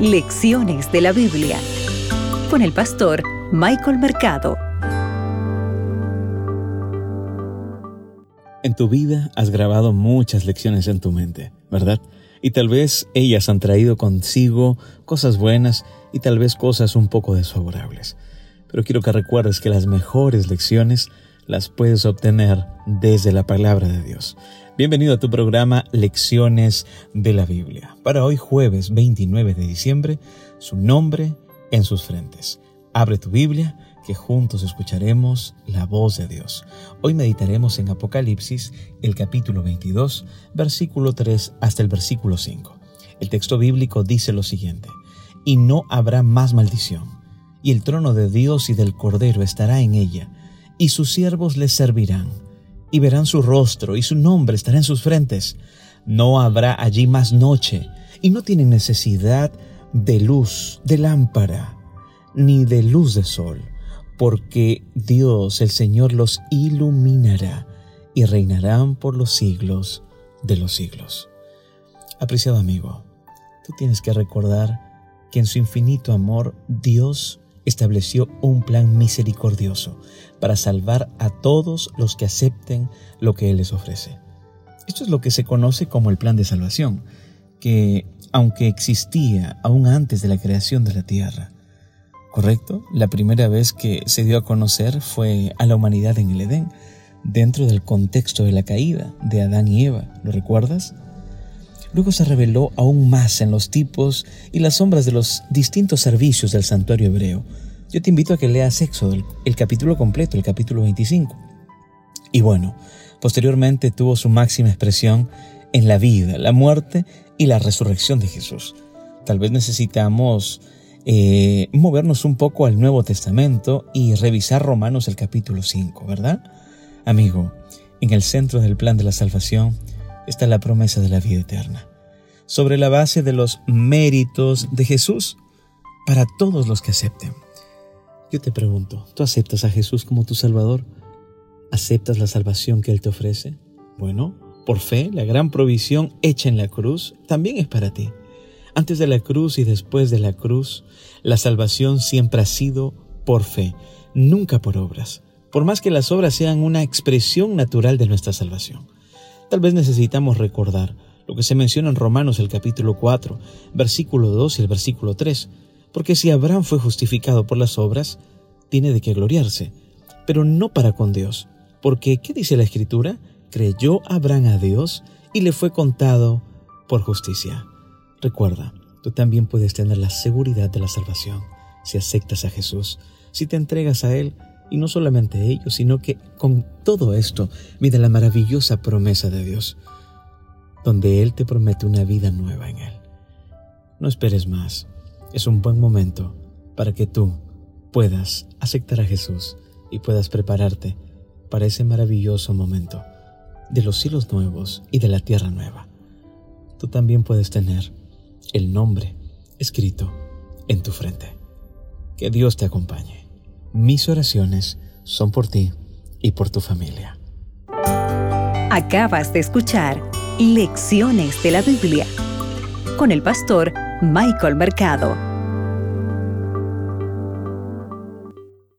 Lecciones de la Biblia con el pastor Michael Mercado. En tu vida has grabado muchas lecciones en tu mente, ¿verdad? Y tal vez ellas han traído consigo cosas buenas y tal vez cosas un poco desfavorables. Pero quiero que recuerdes que las mejores lecciones las puedes obtener desde la palabra de Dios. Bienvenido a tu programa Lecciones de la Biblia. Para hoy jueves 29 de diciembre, su nombre en sus frentes. Abre tu Biblia que juntos escucharemos la voz de Dios. Hoy meditaremos en Apocalipsis, el capítulo 22, versículo 3 hasta el versículo 5. El texto bíblico dice lo siguiente, y no habrá más maldición, y el trono de Dios y del Cordero estará en ella, y sus siervos les servirán y verán su rostro y su nombre estará en sus frentes. No habrá allí más noche y no tienen necesidad de luz, de lámpara, ni de luz de sol, porque Dios el Señor los iluminará y reinarán por los siglos de los siglos. Apreciado amigo, tú tienes que recordar que en su infinito amor Dios estableció un plan misericordioso para salvar a todos los que acepten lo que Él les ofrece. Esto es lo que se conoce como el plan de salvación, que aunque existía aún antes de la creación de la tierra, ¿correcto? La primera vez que se dio a conocer fue a la humanidad en el Edén, dentro del contexto de la caída de Adán y Eva, ¿lo recuerdas? Luego se reveló aún más en los tipos y las sombras de los distintos servicios del santuario hebreo. Yo te invito a que leas Éxodo, el capítulo completo, el capítulo 25. Y bueno, posteriormente tuvo su máxima expresión en la vida, la muerte y la resurrección de Jesús. Tal vez necesitamos eh, movernos un poco al Nuevo Testamento y revisar Romanos el capítulo 5, ¿verdad? Amigo, en el centro del plan de la salvación, está la promesa de la vida eterna, sobre la base de los méritos de Jesús para todos los que acepten. Yo te pregunto, ¿tú aceptas a Jesús como tu Salvador? ¿Aceptas la salvación que Él te ofrece? Bueno, por fe, la gran provisión hecha en la cruz también es para ti. Antes de la cruz y después de la cruz, la salvación siempre ha sido por fe, nunca por obras, por más que las obras sean una expresión natural de nuestra salvación. Tal vez necesitamos recordar lo que se menciona en Romanos el capítulo 4, versículo 2 y el versículo 3, porque si Abraham fue justificado por las obras, tiene de qué gloriarse, pero no para con Dios, porque ¿qué dice la Escritura? Creyó Abraham a Dios y le fue contado por justicia. Recuerda, tú también puedes tener la seguridad de la salvación si aceptas a Jesús, si te entregas a Él y no solamente ello, sino que con todo esto mira la maravillosa promesa de Dios, donde Él te promete una vida nueva en Él. No esperes más. Es un buen momento para que tú puedas aceptar a Jesús y puedas prepararte para ese maravilloso momento de los cielos nuevos y de la tierra nueva. Tú también puedes tener el nombre escrito en tu frente. Que Dios te acompañe. Mis oraciones son por ti y por tu familia. Acabas de escuchar Lecciones de la Biblia con el pastor Michael Mercado.